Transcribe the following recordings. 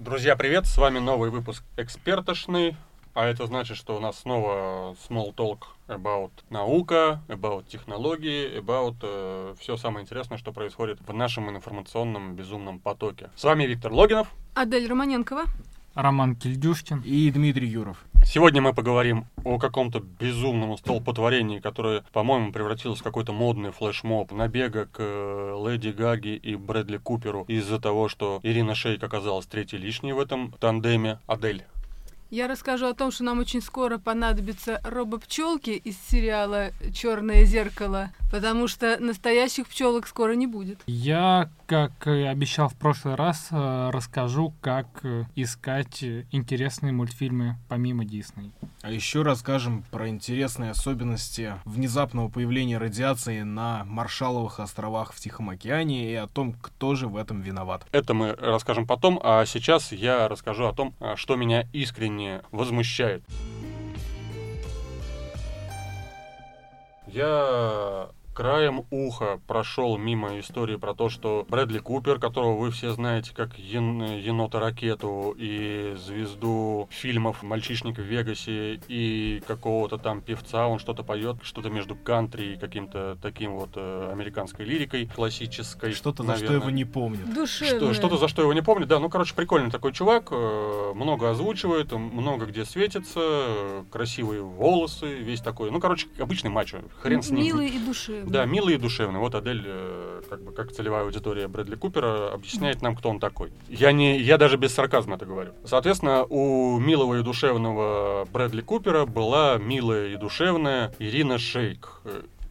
Друзья, привет! С вами новый выпуск «Экспертошный». А это значит, что у нас снова small talk about наука, about технологии, about э, все самое интересное, что происходит в нашем информационном безумном потоке. С вами Виктор Логинов. Адель Романенкова. Роман Кильдюшкин. И Дмитрий Юров. Сегодня мы поговорим о каком-то безумном столпотворении, которое, по-моему, превратилось в какой-то модный флешмоб набега к э, Леди Гаги и Брэдли Куперу из-за того, что Ирина Шейк оказалась третьей лишней в этом тандеме. Адель, Я расскажу о том, что нам очень скоро понадобятся робопчелки из сериала Черное зеркало, потому что настоящих пчелок скоро не будет. Я, как и обещал в прошлый раз, э, расскажу, как э, искать э, интересные мультфильмы помимо Дисней. А еще расскажем про интересные особенности внезапного появления радиации на Маршалловых островах в Тихом океане и о том, кто же в этом виноват. это мы расскажем потом, а сейчас я расскажу о том, а, что меня искренне возмущает. Я краем уха прошел мимо истории про то, что Брэдли Купер, которого вы все знаете как ен- енота-ракету и звезду фильмов «Мальчишник в Вегасе» и какого-то там певца, он что-то поет, что-то между кантри и каким-то таким вот э, американской лирикой классической. Что-то, за что наверное. его не помнят. Душевно. Что, что-то за что его не помню, да, ну, короче, прикольный такой чувак, э, много озвучивает, много где светится, э, красивые волосы, весь такой, ну, короче, обычный мачо, хрен с ним. Милый и душевный. Да, милый и душевный. Вот Адель, э, как бы как целевая аудитория Брэдли Купера, объясняет нам, кто он такой. Я не, я даже без сарказма это говорю. Соответственно, у милого и душевного Брэдли Купера была милая и душевная Ирина Шейк.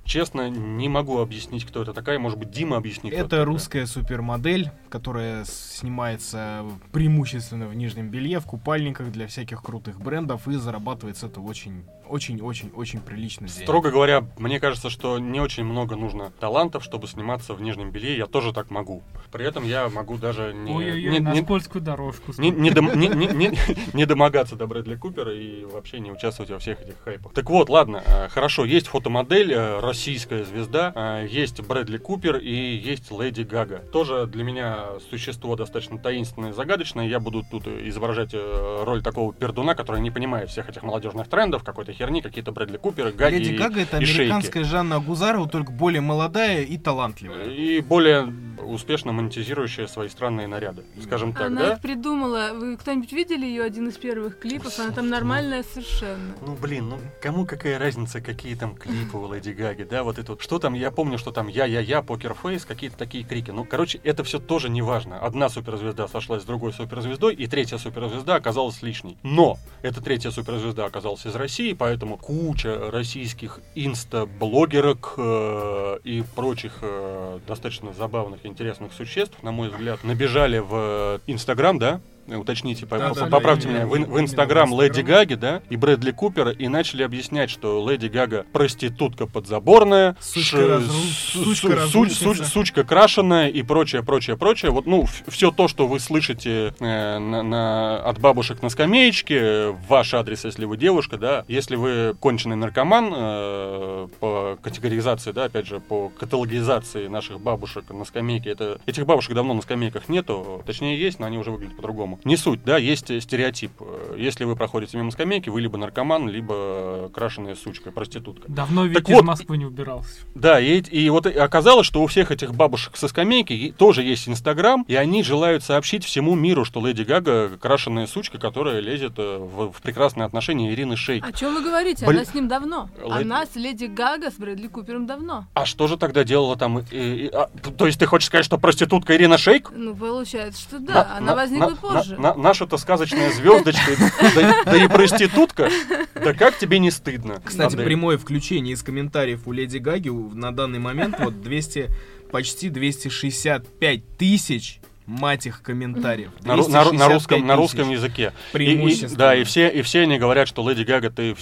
Честно, не могу объяснить, кто это такая. Может быть, Дима объяснит. Это такая. русская супермодель, которая снимается преимущественно в нижнем белье, в купальниках для всяких крутых брендов и зарабатывает с этого очень, очень, очень, очень прилично денег. Строго говоря, мне кажется, что не очень много нужно талантов, чтобы сниматься в нижнем белье. Я тоже так могу. При этом я могу даже не, Ой-ой-ой, не, на не- скользкую дорожку. не- не дом- не- не- не- не домогаться до Брэдли Купера и вообще не участвовать во всех этих хайпах. Так вот, ладно, э, хорошо, есть фотомодель, э, российская звезда, э, есть Брэдли Купер и есть Леди Гага. Тоже для меня существо достаточно таинственное и загадочное. Я буду тут э, изображать э, роль такого пердуна, который не понимает всех этих молодежных трендов, какой-то херни, какие-то Брэдли Куперы, Гаги Леди и- Гага это и шейки. американская Жанна Агузарова, только более молодая и талантливая. И более успешно монетизирующая свои странные наряды. Скажем так, Она да? их придумала. Вы кто-нибудь видели ее один из первых клипов? Она там нормальная совершенно. Ну блин, ну кому какая разница, какие там клипы у Леди Гаги, да, вот это вот. Что там, я помню, что там я-я-я, покерфейс, какие-то такие крики. Ну, короче, это все тоже не важно. Одна суперзвезда сошлась с другой суперзвездой, и третья суперзвезда оказалась лишней. Но эта третья суперзвезда оказалась из России, поэтому куча российских инста-блогерок э, и прочих э, достаточно забавных интересных существ, на мой взгляд, набежали в Инстаграм, да? Уточните, по- Да-да-да, поправьте именно- меня, в, в Инстаграм Леди. Гаги, да, и Брэдли Купера, и начали объяснять, что Леди Гага проститутка подзаборная, Сучка ш- разру- су- сучка су- разрушница. су- сучка крашеная и прочее, прочее, прочее. Вот, ну, все то, что вы слышите э, на- на- от бабушек на скамеечке, э, в ваш адрес, если вы девушка, да, если вы конченый наркоман, э, по категоризации, да, опять же, по каталогизации наших бабушек на скамейке, это, этих бабушек давно на скамейках нету, точнее есть, но они уже выглядят по-другому. Не суть, да, есть стереотип. Э, Если вы проходите мимо скамейки, вы либо наркоман, либо крашеная сучка, проститутка. Давно Так ведь из вот, Москвы не убирался. Да, и, и вот оказалось, что у всех этих бабушек со скамейки и- тоже есть Инстаграм, и они желают сообщить всему миру, что Леди Гага крашеная сучка, которая лезет э, в, в прекрасные отношения Ирины Шейк. О чем вы говорите? Блин. Она с ним давно. Леди- Она с Леди Гага, с Брэдли Купером давно. А что же тогда делала там? э, э, а, то есть ты хочешь сказать, что проститутка Ирина Шейк? Ну, получается, что да. На- она на- возникла на- позже. На- наша-то сказочная звездочка, да, да и проститутка. Да как тебе не стыдно? Кстати, Адель? прямое включение из комментариев у Леди Гаги на данный момент вот 200, почти 265 тысяч мать их комментариев. На, на на 265 русском, на русском языке. И- и- Преимущественно. да, и все, и все они говорят, что Леди Гага, ты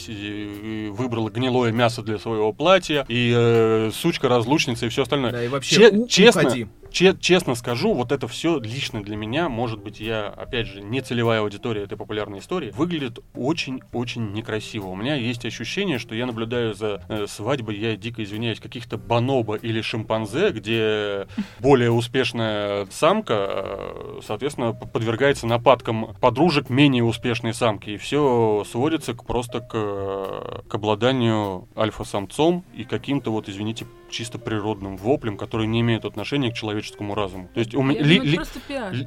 выбрала гнилое мясо для своего платья, и э, сучка, разлучница и все остальное. Да, и вообще, Че- у- честно, уходи. Че- честно скажу, вот это все лично для меня, может быть, я, опять же, не целевая аудитория этой популярной истории, выглядит очень-очень некрасиво. У меня есть ощущение, что я наблюдаю за э, свадьбой, я дико извиняюсь, каких-то бонобо или шимпанзе, где более успешная самка, э, соответственно, подвергается нападкам подружек менее успешной самки. И все сводится к, просто к, к обладанию альфа-самцом и каким-то вот, извините, чисто природным воплем, который не имеет отношения к человеческому разуму. То есть у меня... Я ли- ли-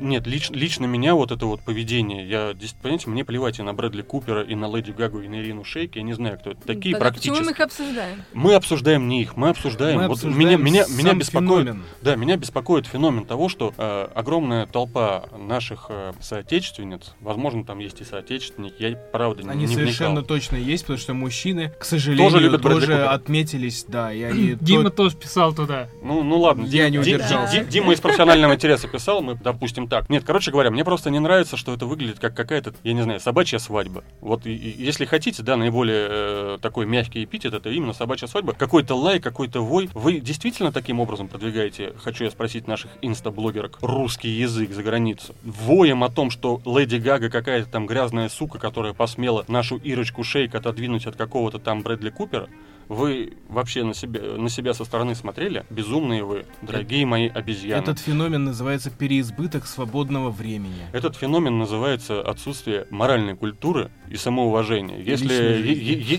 Нет, лич- лично меня вот это вот поведение, я, понимаете, мне плевать и на Брэдли Купера, и на Леди Гагу, и на Ирину Шейк, я не знаю, кто это такие Тогда Почему практически. мы их обсуждаем? Мы обсуждаем не их, мы обсуждаем. Мы вот обсуждаем меня, меня, сам меня беспокоит, феномен. да, меня беспокоит феномен того, что э, огромная толпа наших э, соотечественниц, возможно, там есть и соотечественники, я правда не- Они не совершенно вникал. точно есть, потому что мужчины, к сожалению, Тоже любят Брэдли тоже отметились, да, и они... Дима то- тоже писал туда. Ну, ну ладно, Я Дим- не удержался. Ди- Ди- Дима из профессионального интереса писал, мы допустим так. Нет, короче говоря, мне просто не нравится, что это выглядит как какая-то, я не знаю, собачья свадьба. Вот и- и если хотите, да, наиболее э, такой мягкий эпитет, это именно собачья свадьба. Какой-то лай, какой-то вой. Вы действительно таким образом продвигаете, хочу я спросить наших инстаблогерок, русский язык за границу? Воем о том, что Леди Гага какая-то там грязная сука, которая посмела нашу Ирочку Шейк отодвинуть от какого-то там Брэдли Купера, вы вообще на себя, на себя со стороны смотрели? Безумные вы, дорогие мои обезьяны. Этот феномен называется переизбыток свободного времени. Этот феномен называется отсутствие моральной культуры и самоуважения. Если,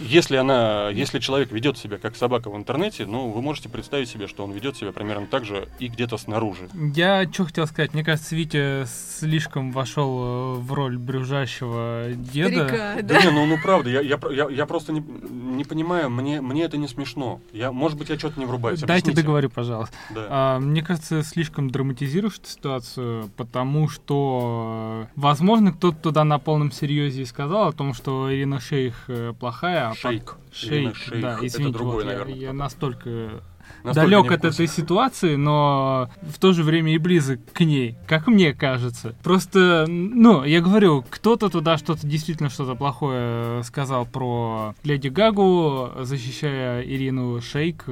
если, она, если человек ведет себя как собака в интернете, ну, вы можете представить себе, что он ведет себя примерно так же и где-то снаружи. Я что хотел сказать, мне кажется, Витя слишком вошел э, в роль брюжащего деда. Старика, Да, да. не, ну, ну правда, я, я, я, я просто не, не понимаю, мне, мне это не смешно. Я, может быть, я что-то не врубаюсь. Дайте объясните. договорю, пожалуйста. Да. А, мне кажется, слишком драматизируешь эту ситуацию, потому что, э, возможно, кто-то туда на полном серьезе и сказал о том, что Ирина Шейх э, плохая. а по- Шейк. Ирина Шейк, Шейх. да, Это извините, другой, вот я- наверное, я, настолько Настолько далек от этой ситуации, но в то же время и близок к ней, как мне кажется. Просто, ну, я говорю, кто-то туда что-то действительно что-то плохое сказал про Леди Гагу, защищая Ирину Шейк,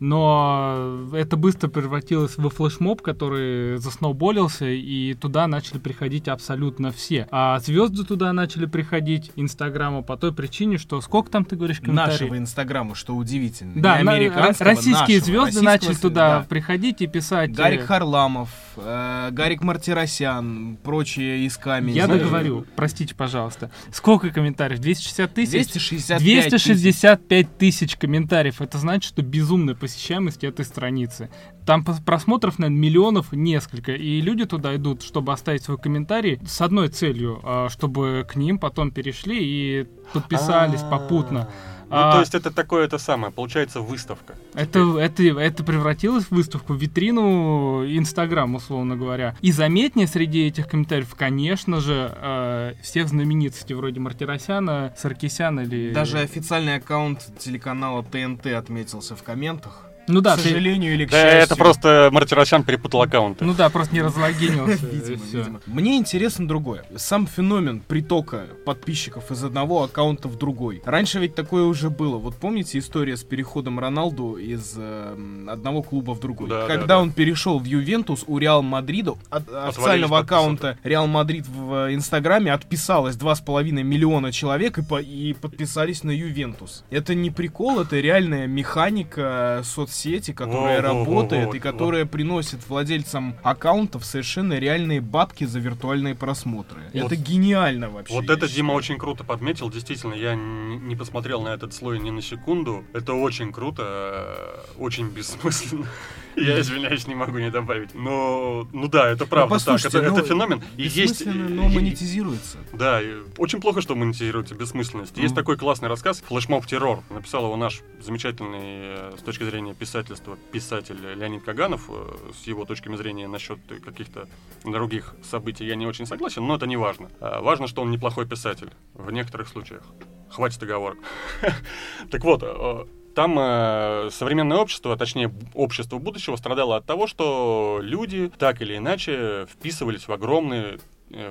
но это быстро превратилось в флешмоб, который засноуболился, и туда начали приходить абсолютно все. А звезды туда начали приходить Инстаграма по той причине, что сколько там ты говоришь комментариев? Нашего инстаграма, что удивительно. Да, на- российские звезды начали туда да. приходить и писать. э, Гарик Харламов, э, Гарик Мартиросян, прочие из камень. Я договорю, простите, пожалуйста. Сколько комментариев? 260 тысяч? 265 тысяч. 265 тысяч комментариев. Это значит, что безумная посещаемость этой страницы. Там просмотров, наверное, миллионов несколько. И люди туда идут, чтобы оставить свой комментарий с одной целью, а, чтобы к ним потом перешли и подписались А, попутно. Ну, А- то есть это такое это самое, получается выставка. Это, это, это превратилось в выставку, в витрину Инстаграм, условно говоря. И заметнее среди этих комментариев, конечно же, э, всех знаменитостей, вроде Мартиросяна, Саркисяна или... Даже официальный аккаунт телеканала ТНТ отметился в комментах. Ну да, к ты- сожалению или к Да, счастью. это просто Мартиросян перепутал аккаунты. Ну да, просто не разлогинился. Мне интересно другое. Сам феномен притока подписчиков из одного аккаунта в другой. Раньше ведь такое уже было. Вот помните история с переходом Роналду из э, одного клуба в другой? Да, Когда да, да. он перешел в Ювентус, у Реал Мадрида, от официального аккаунта Реал Мадрид в э, Инстаграме отписалось 2,5 миллиона человек и, по- и подписались на Ювентус. Это не прикол, это реальная механика соцсети, которая Во-во-во-во, работает и вот. которая приносит владельцам аккаунтов совершенно реальные бабки за виртуальные просмотры. Вот. Это гениально вообще. Вот это Дима очень круто подметил. Действительно, я не посмотрел на этот слой ни на секунду. Это очень круто, э, очень бессмысленно. Я извиняюсь, не могу не добавить. Но, ну да, это правда так. послушайте, Это, ну, это феномен. И есть, и- но и- монетизируется. Да, и очень плохо, что монетизируется бессмысленность. Есть Мгм. такой классный рассказ «Флешмоб террор». Написал его наш замечательный, э, с точки зрения писательства, писатель Леонид Каганов. Э, С его точками зрения насчет каких-то других событий я не очень согласен, но это не важно. А Важно, что он неплохой писатель в некоторых случаях. Хватит оговорок. Так вот, э, там э, современное общество, а точнее общество будущего, страдало от того, что люди так или иначе вписывались в огромные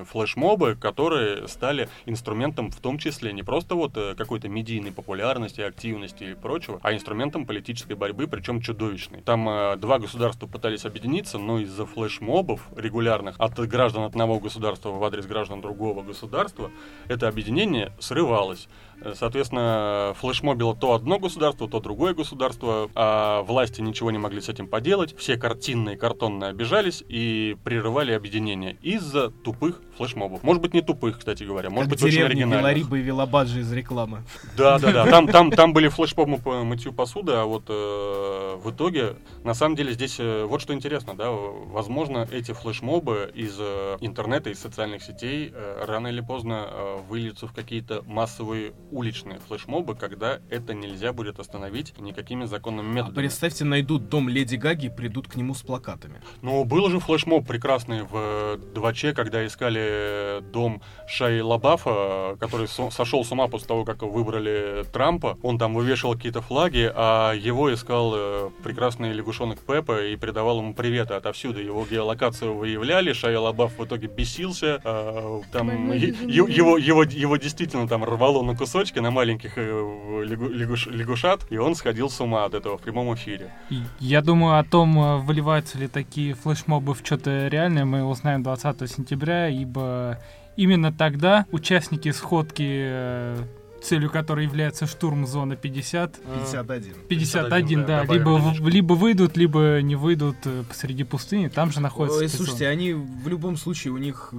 флешмобы, которые стали инструментом в том числе не просто вот э, какой-то медийной популярности, активности и прочего, а инструментом политической борьбы, причем чудовищной. Там э, два государства пытались объединиться, но из-за флешмобов регулярных от граждан одного государства в адрес граждан другого государства это объединение срывалось. Соответственно, флешмобило то одно государство, то другое государство, а власти ничего не могли с этим поделать. Все картинные, картонные обижались и прерывали объединение из-за тупых флешмобов. Может быть, не тупых, кстати говоря, может как быть, очень оригинальных. Велариба и Велобаджи из рекламы. Да, да, да. Там, там, там были флешмобы по мытью посуды, а вот э, в итоге, на самом деле, здесь э, вот что интересно, да, возможно, эти флешмобы из э, интернета, из социальных сетей э, рано или поздно э, выльются в какие-то массовые уличные флешмобы, когда это нельзя будет остановить никакими законными А методами. представьте, найдут дом Леди Гаги и придут к нему с плакатами. Ну, был же флешмоб прекрасный в э, 2Ч, когда искали дом Шай Лабафа, который со- сошел с ума после того, как выбрали Трампа. Он там вывешивал какие-то флаги, а его искал э, прекрасный лягушонок Пеппа и передавал ему приветы отовсюду. Его геолокацию выявляли, Шай Лабаф в итоге бесился. э, там Твою е- безумие. е- его, его, его действительно там рвало на кусочки, на маленьких э, лягу- лягуш- лягушат, и он сходил с ума от этого в прямом эфире. Я думаю, о том, э, выливаются ли такие флешмобы в что-то реальное, мы узнаем 20 сентября, ибо именно тогда участники сходки, э, целью которой является штурм зоны 50, 51. 51, да, добавим либо, в- либо выйдут, либо не выйдут посреди пустыни, там же находится Ой, слушайте, они в любом случае у них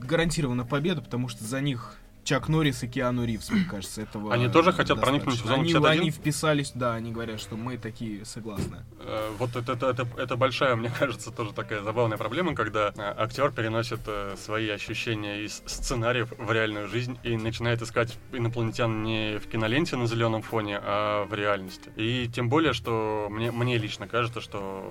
гарантирована победа, потому что за них Чак Норрис и Киану Ривз, мне кажется, этого Они тоже хотят достаточно. проникнуть в зону они, 51? Они вписались, да, они говорят, что мы такие согласны. Э, Вот это, это, это, это большая, мне кажется, тоже такая забавная проблема, когда э, актер переносит э, свои ощущения из сценариев в реальную жизнь и начинает искать инопланетян не в киноленте на зеленом фоне, а в реальности. И тем более, что мне, мне лично кажется, что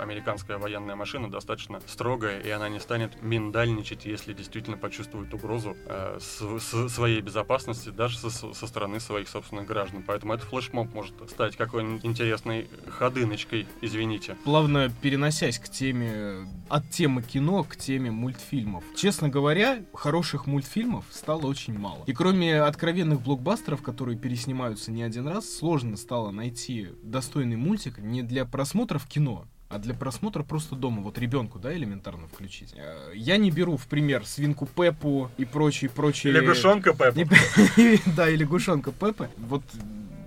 американская военная машина достаточно строгая, и она не станет миндальничать, если действительно почувствует угрозу э, с- своей безопасности даже со, со стороны своих собственных граждан. Поэтому этот флешмоб может стать какой-нибудь интересной ходыночкой, извините. Плавно переносясь к теме, от темы кино к теме мультфильмов. Честно говоря, хороших мультфильмов стало очень мало. И кроме откровенных блокбастеров, которые переснимаются не один раз, сложно стало найти достойный мультик не для просмотра в кино, а для просмотра просто дома, вот ребенку, да, элементарно включить. Э, Я не беру в пример свинку Пеппу и прочие, прочие... Лягушонка Пеппа. Да, и лягушонка Пеппы. Вот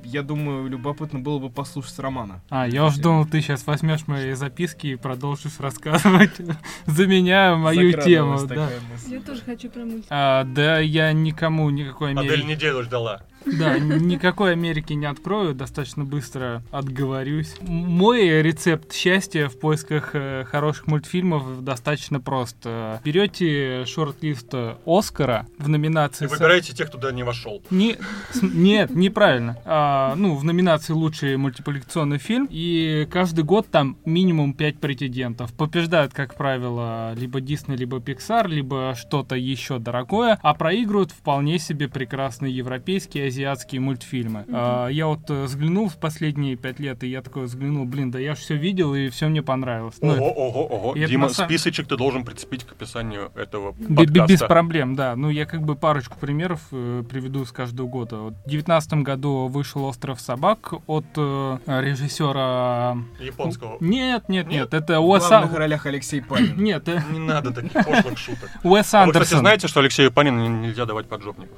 я думаю, любопытно было бы послушать Романа. А, я уж думал, ты сейчас возьмешь мои записки и продолжишь рассказывать за меня мою тему. Да. Я тоже хочу про мультик. А, да, я никому никакой Адель неделю ждала. Да, никакой Америки не открою, достаточно быстро отговорюсь. Мой рецепт счастья в поисках э, хороших мультфильмов достаточно прост. Э, Берете шорт-лист Оскара в номинации... И выбирайте тех, кто туда не вошел. Не, нет, неправильно. А, ну, в номинации лучший мультипликационный фильм. И каждый год там минимум 5 претендентов. Побеждают, как правило, либо Дисней, либо Pixar, либо что-то еще дорогое. А проигрывают вполне себе прекрасные европейские, азиатские мультфильмы. А, я вот э, взглянул в последние 5 лет, и я такой взглянул, блин, да я же все видел, и все мне понравилось. Ну, Ого, ого, ого. и это Дима, самом- списочек ты должен прицепить к описанию этого б- Без подкаста. проблем, да. Ну, я как бы парочку примеров э, приведу с каждого года. Вот в девятнадцатом году вышел «Остров собак» от э, режиссера... Японского. Нет, нет, нет, Нет? это В Уэс... главных А- ролях Алексей Панин. Нет, э, Не надо таких пошлых шуток. Уэс А вы, кстати, Андерсон. знаете, что Алексею Панину не- нельзя давать поджопников?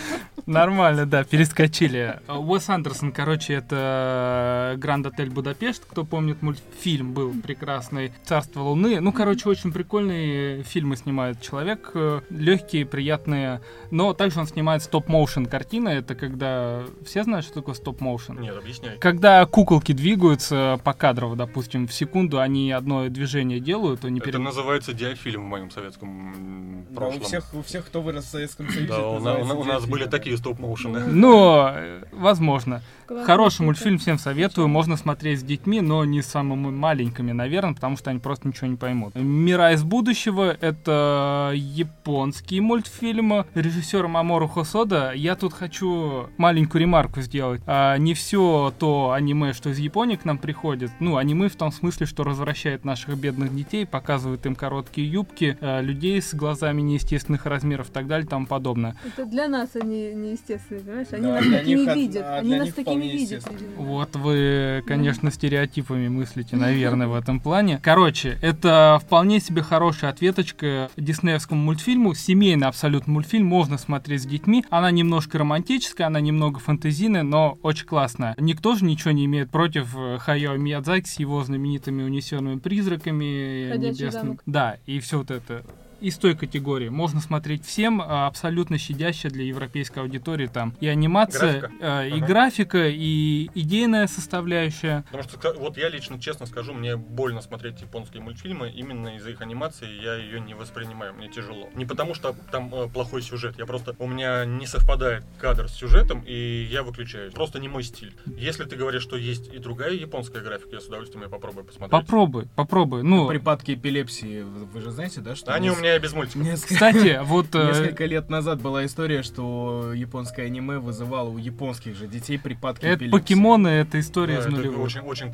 Нормально, да, перескочили. Уэс Андерсон, короче, это Гранд Отель Будапешт. Кто помнит, мультфильм был прекрасный. Царство Луны. Ну, короче, очень прикольные фильмы снимает человек. Легкие, приятные. Но также он снимает стоп-моушен картины. Это когда... Все знают, что такое стоп-моушен? Нет, объясняй. Когда куколки двигаются по кадрово, допустим, в секунду, они одно движение делают, они Это перед... называется диафильм в моем советском м, Да, у прошлом. всех, у всех, кто вырос в Советском Союзе, Да, у, у нас были да. Такие стоп-моушены. Но, э, возможно. Классная Хороший мультфильм, всем советую. Можно смотреть с детьми, но не с самыми маленькими, наверное, потому что они просто ничего не поймут. «Мира из будущего» — это японский мультфильм режиссера Мамору Хосода. Я тут хочу маленькую ремарку сделать. А, не все то аниме, что из Японии к нам приходит, ну, аниме в том смысле, что развращает наших бедных детей, показывает им короткие юбки, а, людей с глазами неестественных размеров и так далее и тому подобное. Это для нас они неестественные, понимаешь? Они Да, нас такими них видят. а Они нас такими видят. Вот вы, конечно, стереотипами мыслите, наверное, в этом плане. Короче, это вполне себе хорошая ответочка диснеевскому мультфильму. Семейный абсолютно мультфильм, можно смотреть с детьми. Она немножко романтическая, она немного фэнтезийная, но очень классная. Никто же ничего не имеет против э, Хаяо Миядзаки с его знаменитыми унесенными призраками «Ходячий небесным. замок». Да, и все вот это из той категории. Можно смотреть всем, а, абсолютно щадящая для европейской аудитории там и анимация, Графика. э, и Ага. графика, и идейная составляющая. Потому что, вот я лично честно скажу, мне больно смотреть японские мультфильмы, именно из-за их анимации я ее не воспринимаю, мне тяжело. Не потому что там э, плохой сюжет, я просто, у меня не совпадает кадр с сюжетом, и я выключаюсь. Просто не мой стиль. Если ты говоришь, что есть и другая японская графика, я с удовольствием ее попробую посмотреть. Попробуй, попробуй. Ну, Припадки эпилепсии, вы же знаете, да, что... Они у меня и без мультиков. несколько- кстати, вот э, Несколько лет назад была история, что японское аниме вызывало у японских же детей припадки это эпилепсии. покемоны, это история Да, из это нулевых. очень, очень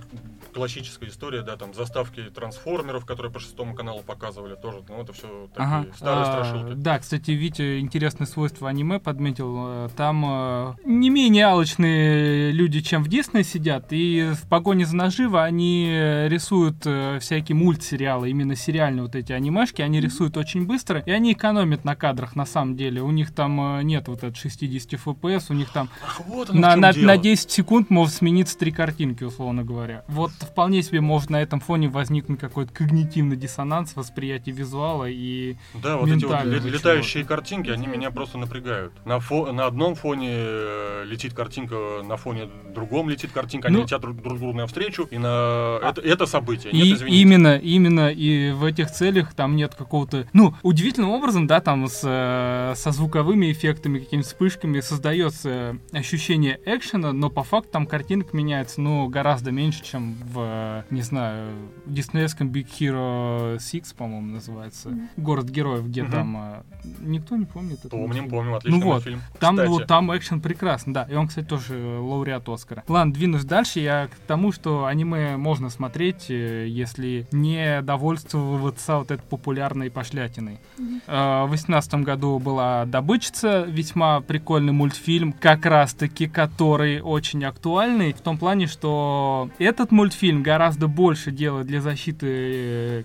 классическая история, да, там заставки трансформеров, которые по шестому каналу показывали, тоже, ну это все такие Ага. старые А, страшилки. Да, кстати, Витя интересное свойство аниме подметил. Э, Там э, не менее алчные люди, чем в Дисней сидят, и в погоне за наживо они рисуют э, всякие мультсериалы, именно сериальные вот эти анимешки, они рисуют очень быстро, и они экономят на кадрах на самом деле. У них там э, нет вот от 60 FPS, у них там Ах, вот на, на, дело. на 10 секунд может смениться три картинки, условно говоря. Вот вполне себе может на этом фоне возникнуть какой-то когнитивный диссонанс восприятия визуала и Да, вот эти вот летающие картинки, они меня просто напрягают. На, фо- на одном фоне э, летит картинка, на фоне другом летит картинка, они Ну, летят друг, друг другу навстречу, и на это, это событие. Нет, И извините. именно, именно и в этих целях там нет какого-то... Ну, удивительным образом, да, там с, э, со звуковыми эффектами, какими-то вспышками создается ощущение экшена, но по факту там картинка меняется, ну, гораздо меньше, чем в, не знаю, в диснеевском Big Hero 6, по-моему, называется. Город героев, где Мгм. там... э, никто не помнит. этот Помним, мультфильм. помним, отличный Ну вот, мультфильм. Там, Кстати, вот, там экшен прекрасный, да. И он, кстати, тоже э, лауреат Оскара. Ладно, двинусь дальше. Я к тому, что аниме можно смотреть, э, если не довольствоваться вот этой популярной пошлятиной. Э, В 2018 году была «Добычица», весьма прикольный мультфильм, как раз-таки который очень актуальный, в том плане, что этот мультфильм гораздо больше делает для защиты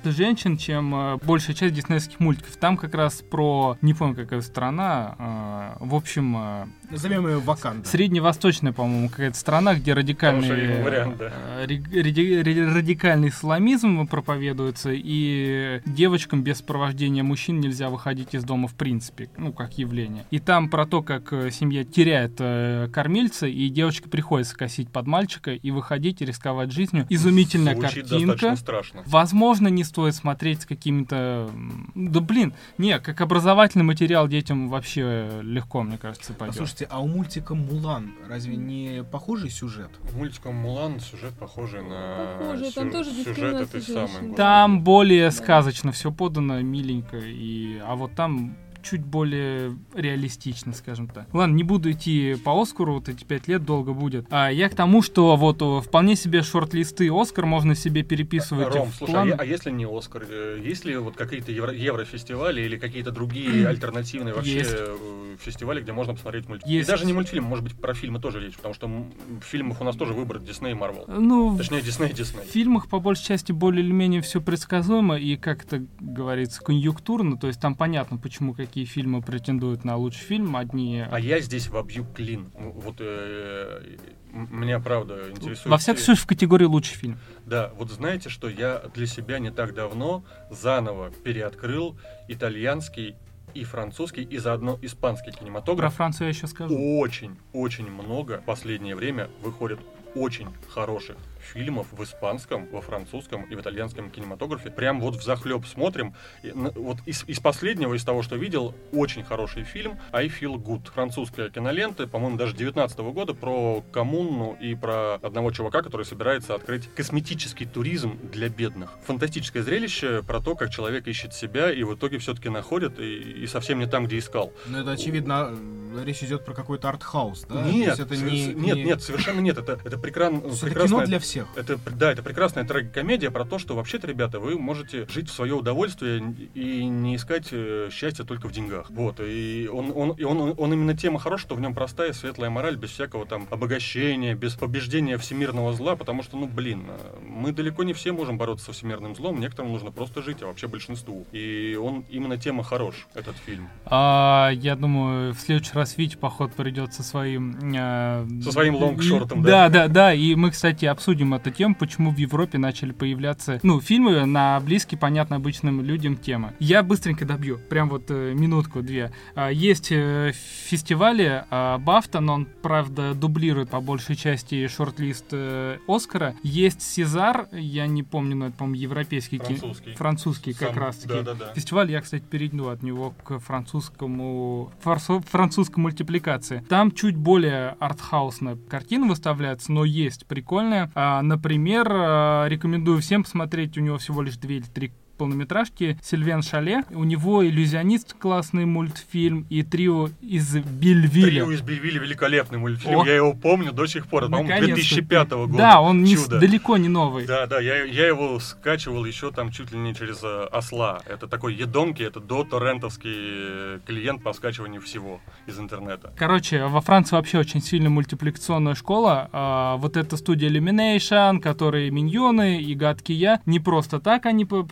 э, женщин, чем э, большая часть диснеевских мультиков. Там как раз про, не помню какая страна, э, в общем, э, Назовем ее Ваканда. средневосточная, по-моему, какая-то страна, где радикальный, вариант, да. э, радикальный исламизм проповедуется, и девочкам без сопровождения мужчин нельзя выходить из дома в принципе, ну, как явление. И там про то, как семья теряет э, кормильца, и девочке приходится косить под мальчика и выходить и рисковать жизнью. Изумительная Звучит картинка. страшно. Возможно, не стоит смотреть с какими-то... Да блин, не, как образовательный материал детям вообще легко, мне кажется, пойдет. Слушайте, а у мультика Мулан разве не похожий сюжет? Мультиком Мулан сюжет похожий на Похожий, там сю- тоже сюжет этой самой. Там более сказочно все подано, миленько, и... а вот там чуть более реалистично, скажем так. Ладно, не буду идти по Оскару, вот эти пять лет долго будет. А я к тому, что вот о, вполне себе шорт-листы Оскар можно себе переписывать Ром, в слушай, план. а, а если не Оскар, э, есть ли вот какие-то евро- еврофестивали или какие-то другие альтернативные вообще Есть. э, фестивали, где можно посмотреть мультфильм? Есть. И даже не мультфильм, может быть, про фильмы тоже речь, потому что м, фильмов у нас тоже выбор Дисней и Марвел. Ну, Точнее, Дисней и Дисней. В фильмах по большей части более или менее все предсказуемо и, как это говорится, конъюнктурно. То есть там понятно, почему какие фильмы претендуют на лучший фильм. Одни... А я здесь вобью клин. Ну, Вот э, меня правда интересует. Во всяком случае, в категории лучший фильм. Да, вот знаете, что я для себя не так давно заново переоткрыл итальянский и французский, и заодно испанский Про кинематограф. Францию я еще скажу. Очень, очень много в последнее время выходит очень хороших фильмов в испанском, во французском и в итальянском кинематографе. Прям вот в захлеб смотрим. И, на- вот из, из последнего, из того, что видел, очень хороший фильм I Feel Good. Французская кинолента, по-моему, даже 19 года, про коммуну и про одного чувака, который собирается открыть косметический туризм для бедных. Фантастическое зрелище про то, как человек ищет себя и в итоге все-таки находит и, и совсем не там, где искал. Ну, это очевидно, э, речь идет про какой-то артхаус, да? Нет, это не, нет, не- нет, совершенно нет. Это, это прекран- это прекрасная... кино для всех. Это, да, это прекрасная трагикомедия про то, что вообще-то, ребята, вы можете жить в свое удовольствие и не искать э, счастья только в деньгах. Вот, и он, он, и он, он именно тема хорош, что в нем простая, светлая мораль, без всякого там обогащения, без побеждения всемирного зла, потому что, ну, блин, э, мы далеко не все можем бороться со всемирным злом, некоторым нужно просто жить, а вообще большинству. И он, именно тема хорош, этот фильм. А, я думаю, в следующий раз Вить, поход, придет со своим... э, Со своим лонгшортом, да? Да, да, И мы, кстати, обсудим эту тему, почему в Европе начали появляться, ну, фильмы на близкие, понятно, обычным людям темы. Я быстренько добью, прям вот э, минутку-две. А, Есть э, фестивали а, Бафта, но он, правда, дублирует по большей части шорт-лист э, Оскара. Есть Сезар, я не помню, но это, по-моему, европейский ки- Французский. Французский как Сам- раз-таки. Да-да-да. Фестиваль, я, кстати, перейду от него к французскому французской мультипликации. Там чуть более артхаусная картина выставляется, но есть прикольная. А, например, а, рекомендую всем посмотреть, у него всего лишь две или три полнометражки Сильвен Шале. У него иллюзионист классный мультфильм и трио из Бельвиля. Трио из Бельвилля великолепный мультфильм, О. я его помню до сих пор. По-моему, Наконец-то. 2005 года. Да, он не далеко не новый. Да, да, я, я его скачивал еще там чуть ли не через э, осла. Это такой едонки, это до торрентовский э, клиент по скачиванию всего из интернета. Короче, во Франции вообще очень сильная мультипликационная школа. А, вот эта студия Illumination, которые Миньоны и Гадкий Я, не просто так они про-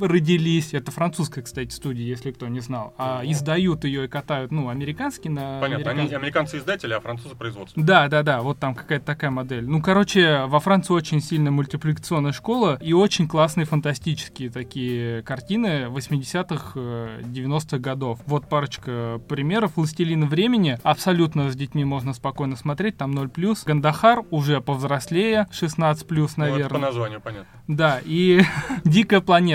родились. Это французская, кстати, студия, если кто не знал. А издают ее и катают, ну, американские на Понятно, они американские. американцы издатели, а французы производство. Да, да, да, вот там какая-то такая модель. Ну, короче, во Франции очень сильная мультипликационная школа и очень классные фантастические такие картины 80-х, э, 90-х годов. Вот парочка примеров. «Властелин времени» абсолютно с детьми можно спокойно смотреть, там 0+. «Гандахар» уже повзрослее, 16+, Ну, это по наверное. названию, понятно. Да, и «Дикая планета»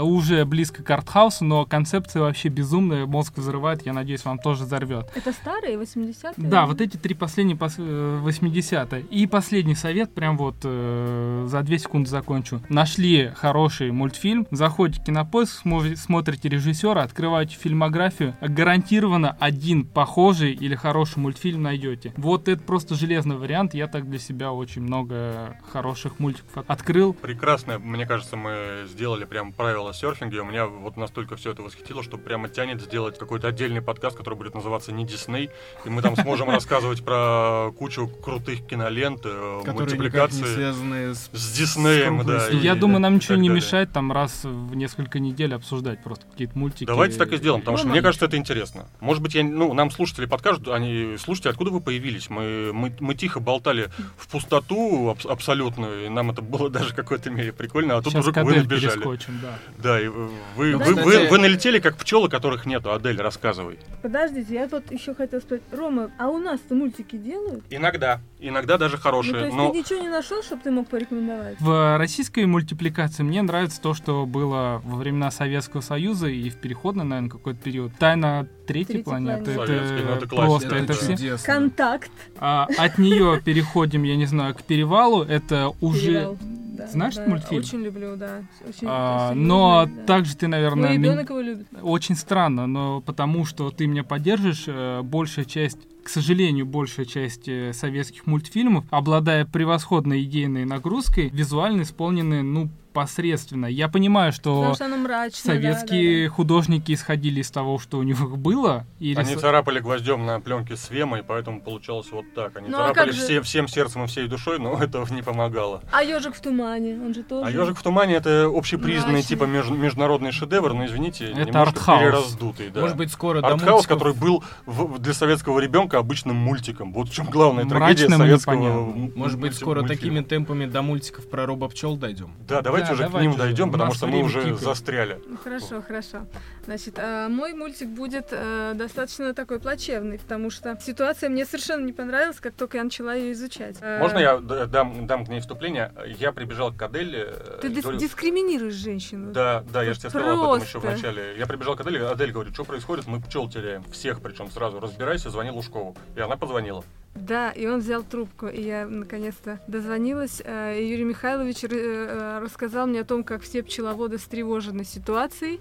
уже близко к артхаусу, но концепция вообще безумная, мозг взрывает, я надеюсь, вам тоже взорвет. Это старые 80-е? Да, вот эти три последние пос- э, 80-е. И последний совет, прям вот э, за две секунды закончу. Нашли хороший мультфильм, заходите в кинопоиск, смо- смотрите режиссера, открываете фильмографию, гарантированно один похожий или хороший мультфильм найдете. Вот это просто железный вариант, я так для себя очень много хороших мультиков от- открыл. Прекрасно, мне кажется, мы сделали прям правила серфинга, и у меня вот настолько все это восхитило, что прямо тянет сделать какой-то отдельный подкаст, который будет называться «Не Дисней», и мы там сможем рассказывать про кучу крутых кинолент, э, мультипликации связаны с... с Диснеем, да. Я думаю, нам ничего не далее. мешает там раз в несколько недель обсуждать просто какие-то мультики. Давайте так и сделаем, потому что мне кажется, это интересно. Может быть, я, ну, нам слушатели подкажут, они, слушайте, откуда вы появились? Мы, мы, мы тихо болтали в пустоту абс- абсолютную, и нам это было даже в какой-то мере прикольно, а тут Сейчас уже вы набежали. Перескочим, да. Да, и вы, вы, Ну, вы, вы- налетели как пчелы, которых нету. Адель, рассказывай. Подождите, я тут еще хотела спросить. Рома, а у нас-то мультики делают? Иногда. Иногда даже Ну, то хорошие. есть но ты ничего не нашел, чтобы ты мог порекомендовать? В российской мультипликации мне нравится то, что было во времена Советского Союза и в переходный, наверное, какой-то период. Тайна третьей Третьей планеты. планеты. Советский, ну, Это это просто, это все. чудесно. Контакт. А, от нее переходим, я не знаю, к перевалу. Это уже. Перевал. Да, Знаешь да, мультфильм? Очень люблю, да. Очень А, но да. также ты, наверное, Мой ми- ребенок его любит. очень странно, но потому что ты меня поддержишь, э, большая часть, к сожалению, большая часть э, советских мультфильмов, обладая превосходной идейной нагрузкой, визуально исполнены, ну, посредственно. Я понимаю, что что оно мрачное. советские художники исходили из того, что у них было, и они рису- царапали гвоздем на пленке с Вемой, поэтому получалось вот так. Они Ну, а царапали же- все- всем сердцем и всей душой, но это не помогало. А ежик в тумане, он же тоже. А «Ежик в тумане» — это общепризнанный Мрачный. типа меж- международный шедевр, но, извините, Это немножко артхаус. перераздутый. Да. Может быть, скоро до Артхаус, мультиков- который был в- для советского ребенка обычным мультиком. Вот в чем главная Мрачным трагедия советского Может быть, скоро мультфильма. такими темпами до мультиков про робопчел дойдем. Да, давайте давайте Да, уже к давайте ним уже. дойдем, У потому что мы уже тикает. застряли. Ну, Хорошо, хорошо. Значит, а, мой мультик будет э, достаточно такой плачевный, потому что ситуация мне совершенно не понравилась, как только я начала ее изучать. Э, Можно я дам, дам к ней вступление? Я прибежал к Адель. э, Ты дис- говорю, дискриминируешь женщину. Да, да, я же тебе сказал об этом еще в начале. Я прибежал к Адель, Адель говорит, что происходит, мы пчел теряем. Всех причем сразу. Разбирайся, звони Лужкову. И она позвонила. Да, и он взял трубку, и я наконец-то дозвонилась. э, и Юрий Михайлович э, рассказал мне о том, как все пчеловоды встревожены ситуацией.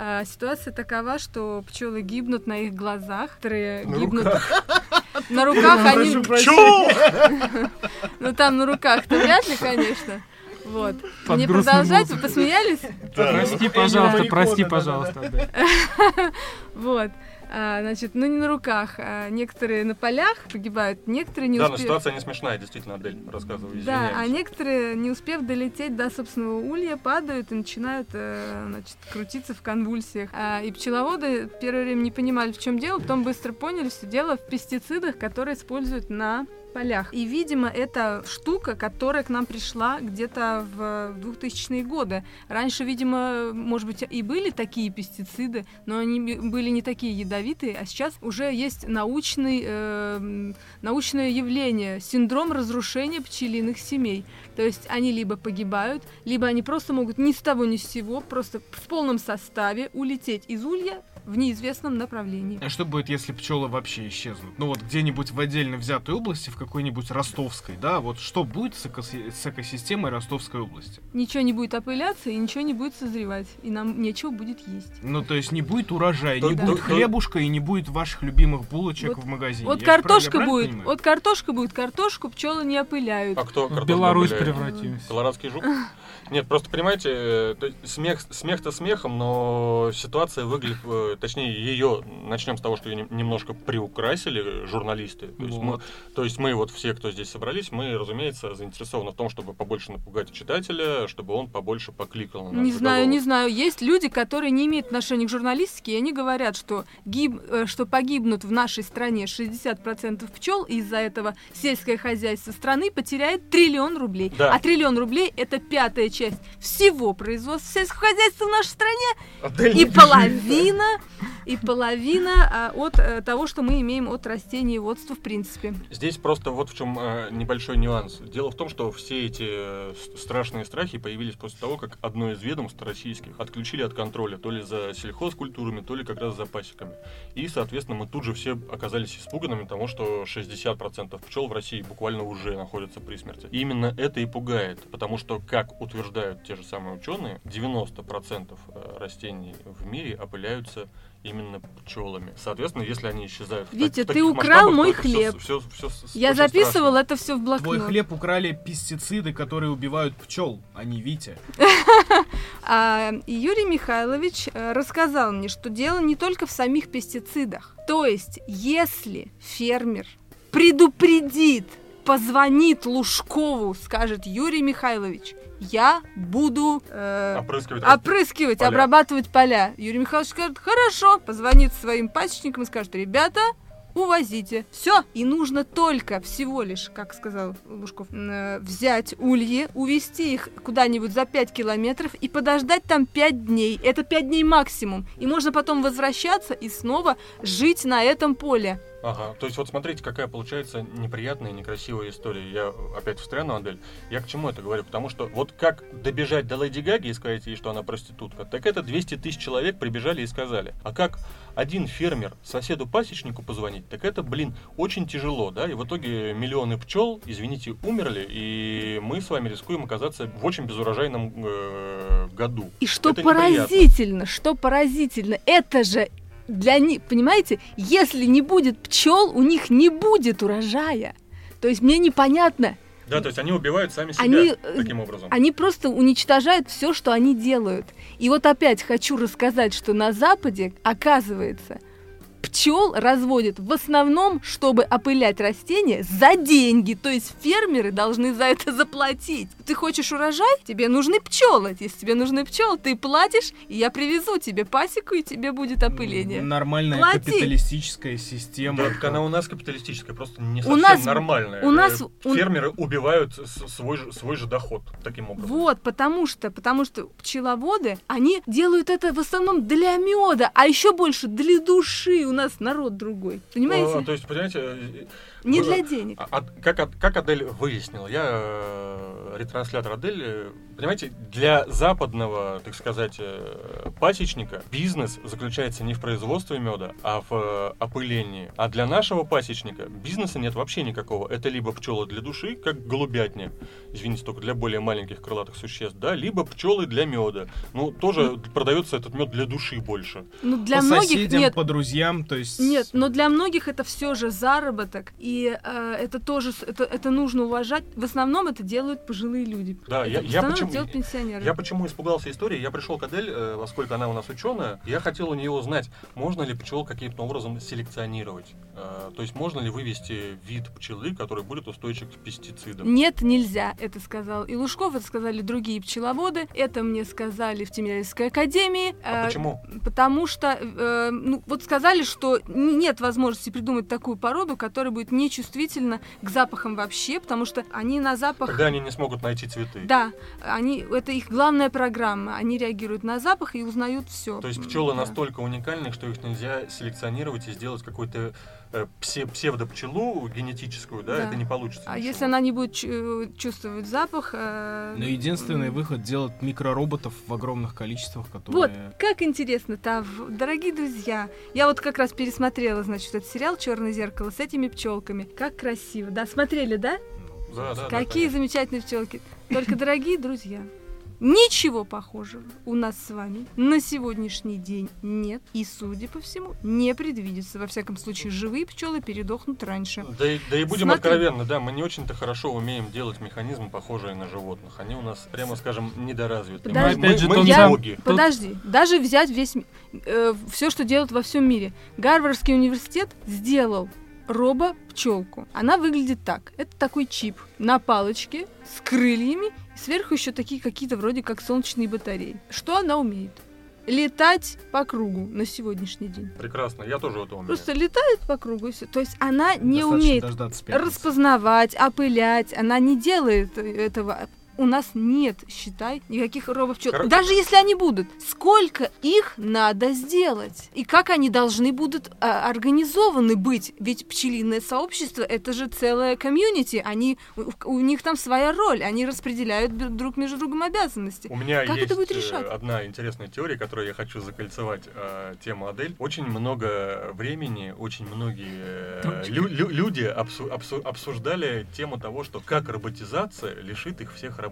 А, Ситуация такова, что пчелы гибнут на их глазах, которые На гибнут на руках, они, ну там на руках-то вряд ли, конечно. Вот. Под Мне грустную продолжать? Вы посмеялись? Прости, пожалуйста, Марикона, прости, пожалуйста. Вот. А, значит, ну не на руках, а некоторые на полях погибают, некоторые не Да, но успеют. ситуация не смешная, действительно, Адель, рассказываю, Да, а некоторые, не успев долететь до собственного улья, падают и начинают э, значит, крутиться в конвульсиях. А, и пчеловоды первое время не понимали, в чем дело, потом быстро поняли, что дело в пестицидах, которые используют на полях. И, видимо, это штука, которая к нам пришла где-то в 2000-е годы. Раньше, видимо, может быть, и были такие пестициды, но они были не такие ядовитые, а сейчас уже есть научный, э, научное явление, синдром разрушения пчелиных семей. То есть они либо погибают, либо они просто могут ни с того ни с сего, просто в полном составе улететь из улья в неизвестном направлении. А что будет, если пчелы вообще исчезнут? Ну вот где-нибудь в отдельно взятой области, в какой-нибудь Ростовской, да? Вот что будет с, экоси- с экосистемой Ростовской области? Ничего не будет опыляться и ничего не будет созревать, и нам нечего будет есть. Ну, то есть не будет урожая, То- не то- будет хлебушка и не будет ваших любимых булочек Вот- в магазине. Вот Я картошка будет, понимаю? вот картошка будет, картошку пчелы не опыляют. А кто В картошку Беларусь опыляет? превратимся. Колорадский жук? Нет, просто понимаете, э, смех, смех-то смехом, но ситуация выглядит, э, точнее, ее, начнем с того, что ее нем- немножко приукрасили журналисты. То есть, мы, Вот. то есть мы вот все, кто здесь собрались, мы, разумеется, заинтересованы в том, чтобы побольше напугать читателя, чтобы он побольше покликал на Не знаю, заголовок. не знаю. Есть люди, которые не имеют отношения к журналистике, и они говорят, что, гиб- э, что погибнут в нашей стране 60% пчел, и из-за этого сельское хозяйство страны потеряет триллион рублей. Да. А триллион рублей это пятая часть всего производства сельского хозяйства в нашей стране, Адель, и не половина, и половина а, от э, того, что мы имеем от растениеводства в принципе. Здесь просто вот в чем э, небольшой нюанс. Дело в том, что все эти э, страшные страхи появились после того, как одно из ведомств российских отключили от контроля то ли за сельхозкультурами, то ли как раз за пасеками. И, соответственно, мы тут же все оказались испуганными тому, что 60% пчел в России буквально уже находятся при смерти. И именно это и пугает, потому что, как утверждают те же самые ученые, 90% э, растений в мире опыляются именно пчелами. Соответственно, если они исчезают так- Витя, в ты украл мой хлеб. всё- всё с- Я очень записывала страшно. это все в блокнот. Твой хлеб украли пестициды, которые убивают пчел, а не Витя. А, Юрий Михайлович э, рассказал мне, что дело не только в самих пестицидах. То есть, если фермер предупредит, позвонит Лужкову, скажет Юрий Михайлович, я буду э, Опрыскивать опрыскивать, поля. обрабатывать поля. Юрий Михайлович скажет, хорошо, позвонит своим пасечникам и скажет, ребята, увозите. Все. И нужно только всего лишь, как сказал Лужков, э, взять ульи, увезти их куда-нибудь за 5 километров и подождать там 5 дней. Это 5 дней максимум. И можно потом возвращаться и снова жить на этом поле. Ага, то есть вот смотрите, какая получается неприятная некрасивая история. Я опять встряну, Адель. Я к чему это говорю? Потому что вот как добежать до Леди Гаги и сказать ей, что она проститутка, так это 200 тысяч человек прибежали и сказали. А как один фермер соседу-пасечнику позвонить, так это, блин, очень тяжело, да? И в итоге миллионы пчел, извините, умерли, и мы с вами рискуем оказаться в очень безурожайном э, году. И что Это неприятно. поразительно, что поразительно, это же для них, понимаете, если не будет пчел, у них не будет урожая. То есть мне непонятно, Да, то есть они убивают сами себя Они, таким образом. они просто уничтожают все, что они делают. И вот опять хочу рассказать, что на Западе, оказывается, пчел разводят в основном, чтобы опылять растения за деньги. То есть фермеры должны за это заплатить. ты хочешь урожай, тебе нужны пчелы. Если тебе нужны пчелы, ты платишь, и я привезу тебе пасеку, и тебе будет опыление. Нормальная Плати. капиталистическая система. Да, так она у нас капиталистическая, просто не У совсем нас- нормальная. у нас- Э, у- Фермеры убивают с- свой же, свой же доход таким образом. Вот, потому что, потому что пчеловоды, они делают это в основном для меда, а еще больше для души. У нас народ другой. Понимаете? А, то есть, понимаете, э, Не для денег. А- а как, как Адель выяснила, я э, ретранслятор Адель, понимаете, для западного, так сказать, э, пасечника бизнес заключается не в производстве меда, а в э, опылении. А для нашего пасечника бизнеса нет вообще никакого. Это либо пчелы для души, как голубятня, извините, только для более маленьких крылатых существ, да, либо пчелы для меда. Ну, тоже продается этот мед для души больше. Ну, для по многих соседям, нет. по друзьям, то есть... Нет, но для многих это все же заработок, и э, это тоже это, это нужно уважать. В основном это делают пожилые люди. Да, я- Это я основном почему- делают пенсионеры. Я почему испугался истории? Я пришел к Адель, э, поскольку она у нас ученая, я хотел у нее узнать, можно ли пчел каким-то образом селекционировать. Э, то есть можно ли вывести вид пчелы, который будет устойчив к пестицидам. Нет, нельзя, это сказал и Лужков, это сказали другие пчеловоды, это мне сказали в Тимирязевской академии. А э, почему? Потому что, э, ну, вот сказали, что нет возможности придумать такую породу, которая будет нечувствительна к запахам вообще, потому что они на запах... Тогда они не смогут найти цветы. Да, они, это их главная программа. Они реагируют на запах и узнают все. То есть пчелы настолько уникальны, что их нельзя селекционировать и сделать какой-то псевдопчелу генетическую, да, Да. это не получится. А ничего. если она не будет чу- чувствовать запах... э, Но единственный выход делать микророботов в огромных количествах, Вот, которые... как интересно-то, в- дорогие друзья. Я вот как раз пересмотрела, значит, этот сериал Черное зеркало с этими пчелками. Как красиво. Да, смотрели, да? Да, да, да, Какие конечно. замечательные пчелки. Только, дорогие друзья, ничего похожего у нас с вами на сегодняшний день нет. И, судя по всему, не предвидится. Во всяком случае, живые пчелы передохнут раньше. Да и, да и будем Смотри. откровенны, да, мы не очень-то хорошо умеем делать механизмы, похожие на животных. Они у нас, прямо скажем, недоразвиты. Подожди. Мы, Опять же, мы не боги. Подожди, даже взять весь все, что делают во всем мире. Гарвардский университет сделал робо-пчелку. Она выглядит так. Это такой чип на палочке с крыльями, сверху еще такие какие-то вроде как солнечные батареи. Что она умеет? Летать по кругу на сегодняшний день. Прекрасно, я тоже это умею. Просто летает по кругу и все. То есть она не достаточно умеет распознавать, опылять. Она не делает этого. У нас нет, считай, никаких робопчел. Кор- Даже если они будут, сколько их надо сделать? И как они должны будут а, организованы быть? Ведь пчелиное сообщество это же целое комьюнити. Они, у, у них там своя роль. Они распределяют друг между другом обязанности. У меня Как есть это будет э, решать? одна интересная теория, которую я хочу закольцевать э, тему Адель. Очень много времени, очень многие э, лю- лю- люди обсу- обсу- обсуждали тему того, что как роботизация лишит их всех работы.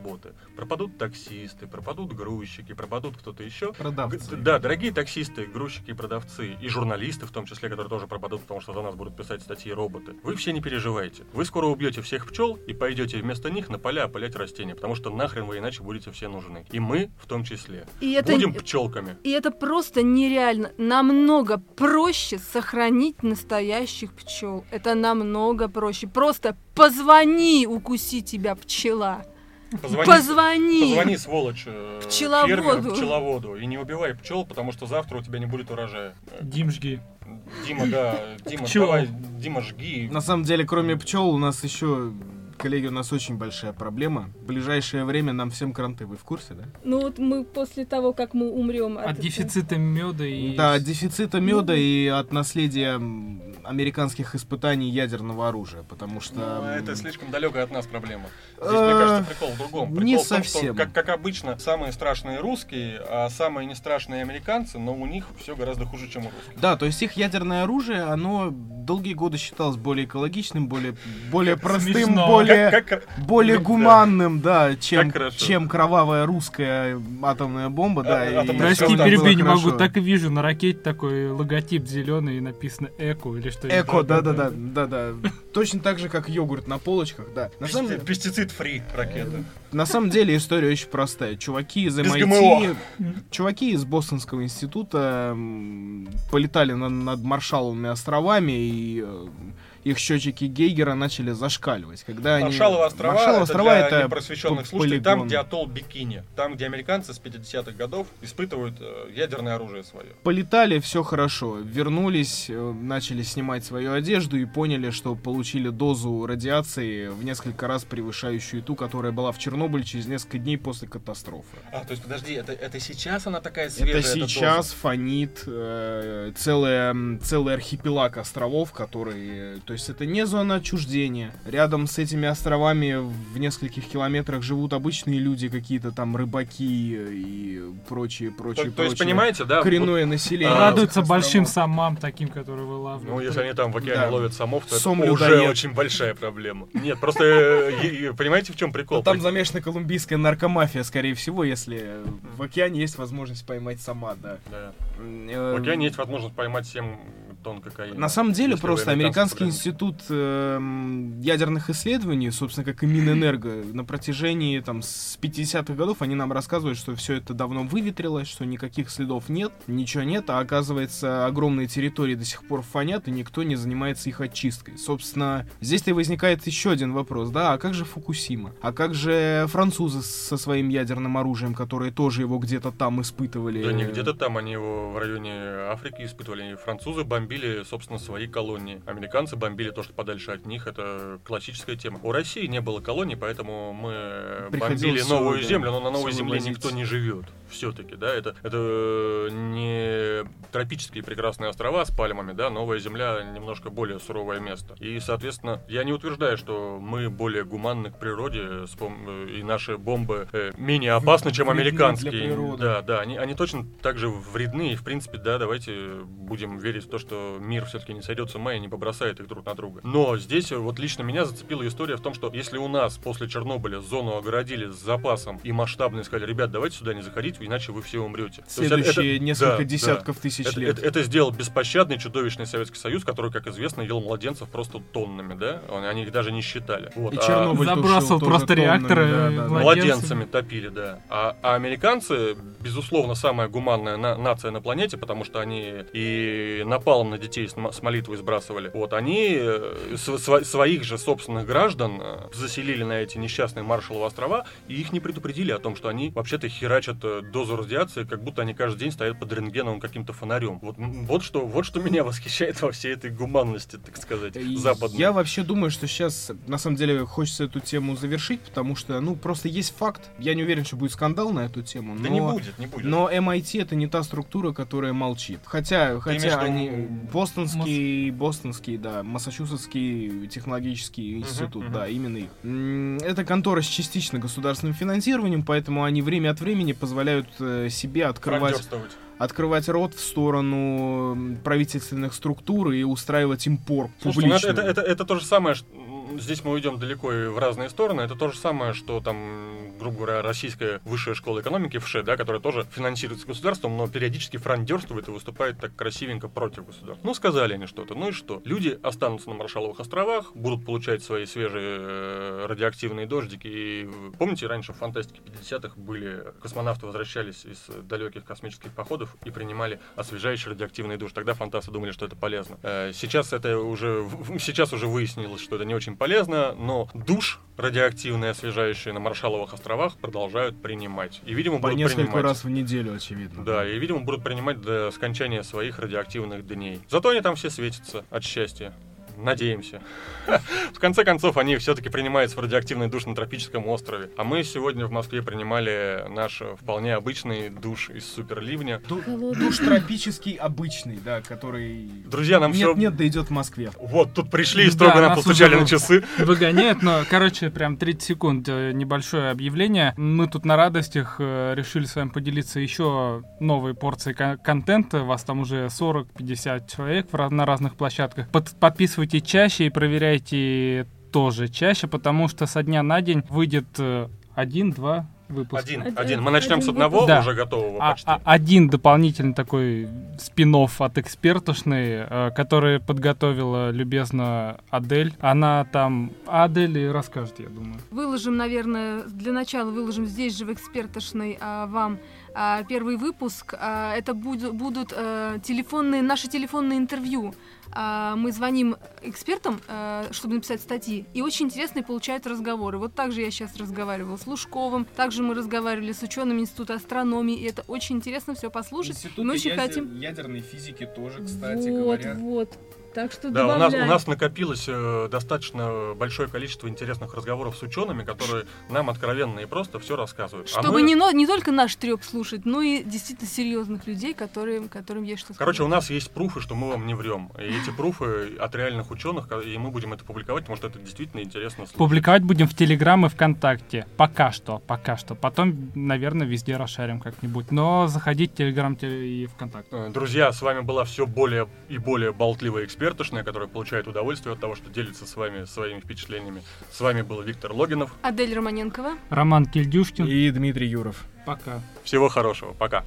Пропадут таксисты, пропадут грузчики, пропадут кто-то еще. Продавцы. Г- Да, дорогие таксисты, грузчики и продавцы, и журналисты в том числе, которые тоже пропадут, потому что за нас будут писать статьи роботы. Вы все не переживайте. Вы скоро убьете всех пчел и пойдете вместо них на поля опылять растения, потому что нахрен вы иначе будете все нужны. И мы в том числе. И это, Будем пчелками. и это просто нереально. Намного проще сохранить настоящих пчел. Это намного проще. Просто позвони, укуси тебя пчела. Позвони, Позвони. позвони, сволочь, э, Пчеловоду. фермеру, пчеловоду, и не убивай пчел, потому что завтра у тебя не будет урожая. Дим, жги. Дима, да, Дима, Пчел. давай, Дима, жги. На самом деле, кроме пчел, у нас еще, коллеги, у нас очень большая проблема. В ближайшее время нам всем кранты, вы в курсе, да? Ну вот мы после того, как мы умрем От дефицита меда и... Да, от дефицита меда Ну. и от наследия американских испытаний ядерного оружия, потому что... Ну, м, это слишком далекая от нас проблема. Здесь, Э, мне кажется, прикол в другом. Прикол не в том, совсем. Что, как, как обычно, самые страшные русские, а самые не страшные американцы, но у них все гораздо хуже, чем у русских. Да, то есть их ядерное оружие, оно долгие годы считалось более экологичным, более, более простым, Смешно. Более, Как- как- более гуманным, да, чем, чем кровавая русская атомная бомба, да. А- и Прости, перебей, не могу. Так и вижу на ракете такой логотип зеленый и написано Эко или что Эко, да-да-да, да-да. Точно так же, как йогурт на полочках, да. На самом, Пести- Пестицид-фри ракета. на самом деле история очень простая. Чуваки из MIT, чуваки из Бостонского института полетали на- над Маршалловыми островами и э, их счетчики Гейгера начали зашкаливать. Когда они... Маршалловы острова, Маршалловы это острова для это непросвещенных слушателей, там, где атолл Бикини. Там, где американцы с 50-х годов испытывают э, ядерное оружие свое. Полетали, все хорошо. Вернулись, э, начали снимать свою одежду и поняли, что получили дозу радиации в несколько раз превышающую ту, которая была в Чернобыле через несколько дней после катастрофы. А, то есть, подожди, это, это сейчас она такая свежая? Это сейчас доза? фонит э, целая, целый архипелаг островов, которые... То есть это не зона отчуждения. Рядом с этими островами в нескольких километрах живут обычные люди, какие-то там рыбаки и прочие, То, прочие, то есть, прочие. понимаете, да? Коренное население. А, Радуются большим самам таким, которые вот, вылавливают. ну, если они там в океане Да. ловят самов, то Сом это уже людоед. очень большая проблема. Нет, просто э, понимаете, в чем прикол? Ну, там замешана колумбийская наркомафия, скорее всего, если в океане есть возможность поймать сама, да. Э, В океане есть возможность поймать 7 тонн кокаина. На самом деле, просто американский бренд. институт эм, ядерных исследований, собственно, как и Минэнерго, на протяжении там с 50-х годов они нам рассказывают, что все это давно выветрилось, что никаких следов нет, ничего нет, а оказывается, огромные территории до сих пор фонят, и никто не занимается их очисткой. Собственно, здесь-то и возникает еще один вопрос, да, а как же Фукусима? А как же французы со своим ядерным оружием, которые тоже его где-то там испытывали? Да не где-то там, они его в районе Африки испытывали. Французы бомбили, собственно, свои колонии. Американцы бомбили то, что подальше от них. Это классическая тема. У России не было колоний, поэтому мы Приходилось бомбили новую да, землю, но на новой земле вывозить. никто не живет. Все-таки, да, это, это не тропические прекрасные острова с пальмами, да, новая земля немножко более суровое место. И, соответственно, я не утверждаю, что мы более гуманны к природе, пом- и наши бомбы э, менее опасны, чем американские. Да, да, они, они точно так же вредны, и, в принципе, да, давайте будем верить в то, что мир все-таки не сойдет с ума и не побросает их друг на друга. Но здесь э, вот лично меня зацепила история в том, что если у нас после Чернобыля зону огородили с запасом и масштабно сказали, ребят, давайте сюда не заходить, иначе вы все умрете. Есть это- Следующие это- несколько да, десятков да. тысяч Это, лет. это- это сделал беспощадный, чудовищный Советский Союз, который, как известно, ел младенцев просто тоннами, да? Он- Они их даже не считали. Вот. И А- Чернобыль Забрасывал просто тоннами, реакторы, да, да, младенцами. Младенцами топили, да. А, а американцы, безусловно, самая гуманная на- нация на планете, потому что они и напалм на детей с, с молитвой сбрасывали. Вот они э, св- сво- своих же собственных граждан э, заселили на эти несчастные Маршалловы острова, и их не предупредили о том, что они вообще-то херачат э, дозу радиации, как будто они каждый день стоят под рентгеновым каким-то фонарем. Вот, вот, что, вот что меня восхищает во всей этой гуманности, так сказать, западной. Я вообще думаю, что сейчас, на самом деле, хочется эту тему завершить, потому что, ну, просто есть факт. Я не уверен, что будет скандал на эту тему, Да но... не будет, не будет. Но MIT это не та структура, которая молчит. Хотя, в хотя виду они бостонский, бостонский, да, массачусетский технологический институт, мгм. да, именно их. Это контора с частично государственным финансированием, поэтому они время от времени позволяют э, себе открывать открывать рот в сторону правительственных структур и устраивать импор Слушайте, ну публично. это, это, это, это то же самое, что- здесь мы уйдем далеко и в разные стороны, это то же самое, что там, грубо говоря, российская высшая школа экономики ВШЭ, да, которая тоже финансируется государством, но периодически франдерствует и выступает так красивенько против государства. Ну, сказали они что-то, ну и что? Люди останутся на Маршалловых островах, будут получать свои свежие э, радиоактивные дождики. И помните, раньше в фантастике 50-х были космонавты возвращались из далеких космических походов и принимали освежающий радиоактивный душ. Тогда фантасты думали, что это полезно. Э, Сейчас это уже сейчас уже выяснилось, что это не очень полезно, но душ радиоактивный, освежающий на Маршалловых островах продолжают принимать. И, видимо, По будут несколько принимать. раз в неделю, очевидно. Да, и, видимо, будут принимать до скончания своих радиоактивных дней. Зато они там все светятся от счастья. Надеемся. В конце концов, они все-таки принимаются в радиоактивный душ на тропическом острове. А мы сегодня в Москве принимали наш э, вполне обычный душ из суперливня. Ду- душ тропический обычный, да, который... Друзья, нам все... Нет, нет, да идет в Москве. Вот, тут пришли и Да, строго нам нас постучали на часы. Выгоняют, но, короче, прям 30 секунд, э, небольшое объявление. Мы тут на радостях э, решили с вами поделиться еще новой порцией кон- контента. Вас там уже 40-50 человек на разных площадках. Под- подписывайтесь чаще и проверяйте тоже чаще, потому что со дня на день выйдет э, один-два выпуска. Один, Один- один. Мы начнем с один одного, выпуск. Да. уже готового А- почти. а- один дополнительный такой спин от экспертушный, э, который подготовила любезно Адель. Она там... Адель и расскажет, я думаю. Выложим, наверное, для начала выложим здесь же в экспертошной а, вам а, первый выпуск. А, это буд- будут э, телефонные, наши телефонные интервью. А, Мы звоним экспертам, э, чтобы написать статьи, и очень интересные получают разговоры. Вот так же я сейчас разговаривала с Лужковым, также мы разговаривали с учеными Института астрономии, и это очень интересно все послушать. Мы очень ядер- хотим... ядерной физики тоже, кстати вот, говоря. вот. Так что Да, у нас, у нас накопилось э, достаточно большое количество интересных разговоров с учеными, которые нам откровенно и просто все рассказывают. А Чтобы мы- не, но- не только наш треп слушать, но и действительно серьезных людей, которые, которым есть что сказать. Короче, у нас есть пруфы, что мы вам не врем. И эти пруфы от реальных ученых, и мы будем это публиковать, потому что это действительно интересно слушать. Публиковать будем в Телеграм и ВКонтакте. Пока что, пока что. Потом, наверное, везде расшарим как-нибудь. Но заходить в Телеграм и ВКонтакте. Э, Друзья, с вами была все более и более болтливая экспертошная, которая получает удовольствие от того, что делится с вами своими впечатлениями. С вами был Виктор Логинов. Адель Романенкова. Роман Кильдюшкин. И Дмитрий Юров. Пока. Всего хорошего. Пока.